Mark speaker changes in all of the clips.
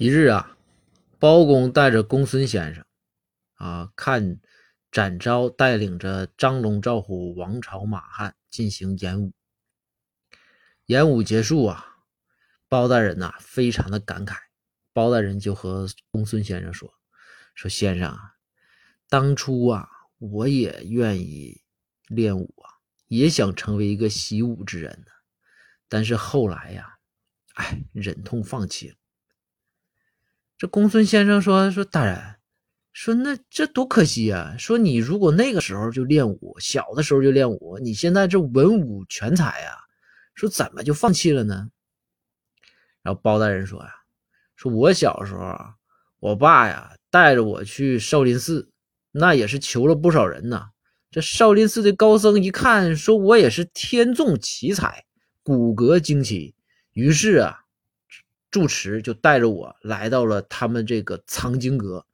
Speaker 1: 一日啊，包公带着公孙先生啊，看展昭带领着张龙、赵虎、王朝、马汉进行演武。演武结束啊，包大人呐非常的感慨。包大人就和公孙先生说：“说先生啊，当初啊，我也愿意练武啊，也想成为一个习武之人呢。但是后来呀，哎，忍痛放弃了。”这公孙先生说：“说大人，说那这多可惜啊！说你如果那个时候就练武，小的时候就练武，你现在这文武全才啊，说怎么就放弃了呢？”然后包大人说：“呀，说我小时候啊，我爸呀带着我去少林寺，那也是求了不少人呐。这少林寺的高僧一看，说我也是天纵奇才，骨骼惊奇，于是啊。”住持就带着我来到了他们这个藏经阁，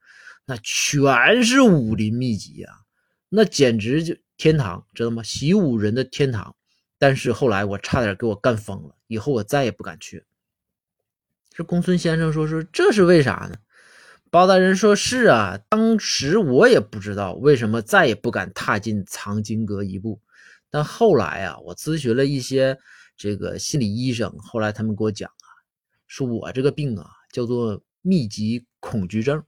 Speaker 1: 那全是武林秘籍啊，那简直就天堂，知道吗？习武人的天堂。但是后来我差点给我干疯了，以后我再也不敢去。这公孙先生说说这是为啥呢？包大人说是啊，当时我也不知道为什么再也不敢踏进藏经阁一步，但后来啊，我咨询了一些这个心理医生，后来他们给我讲。说我这个病啊，叫做密集恐惧症。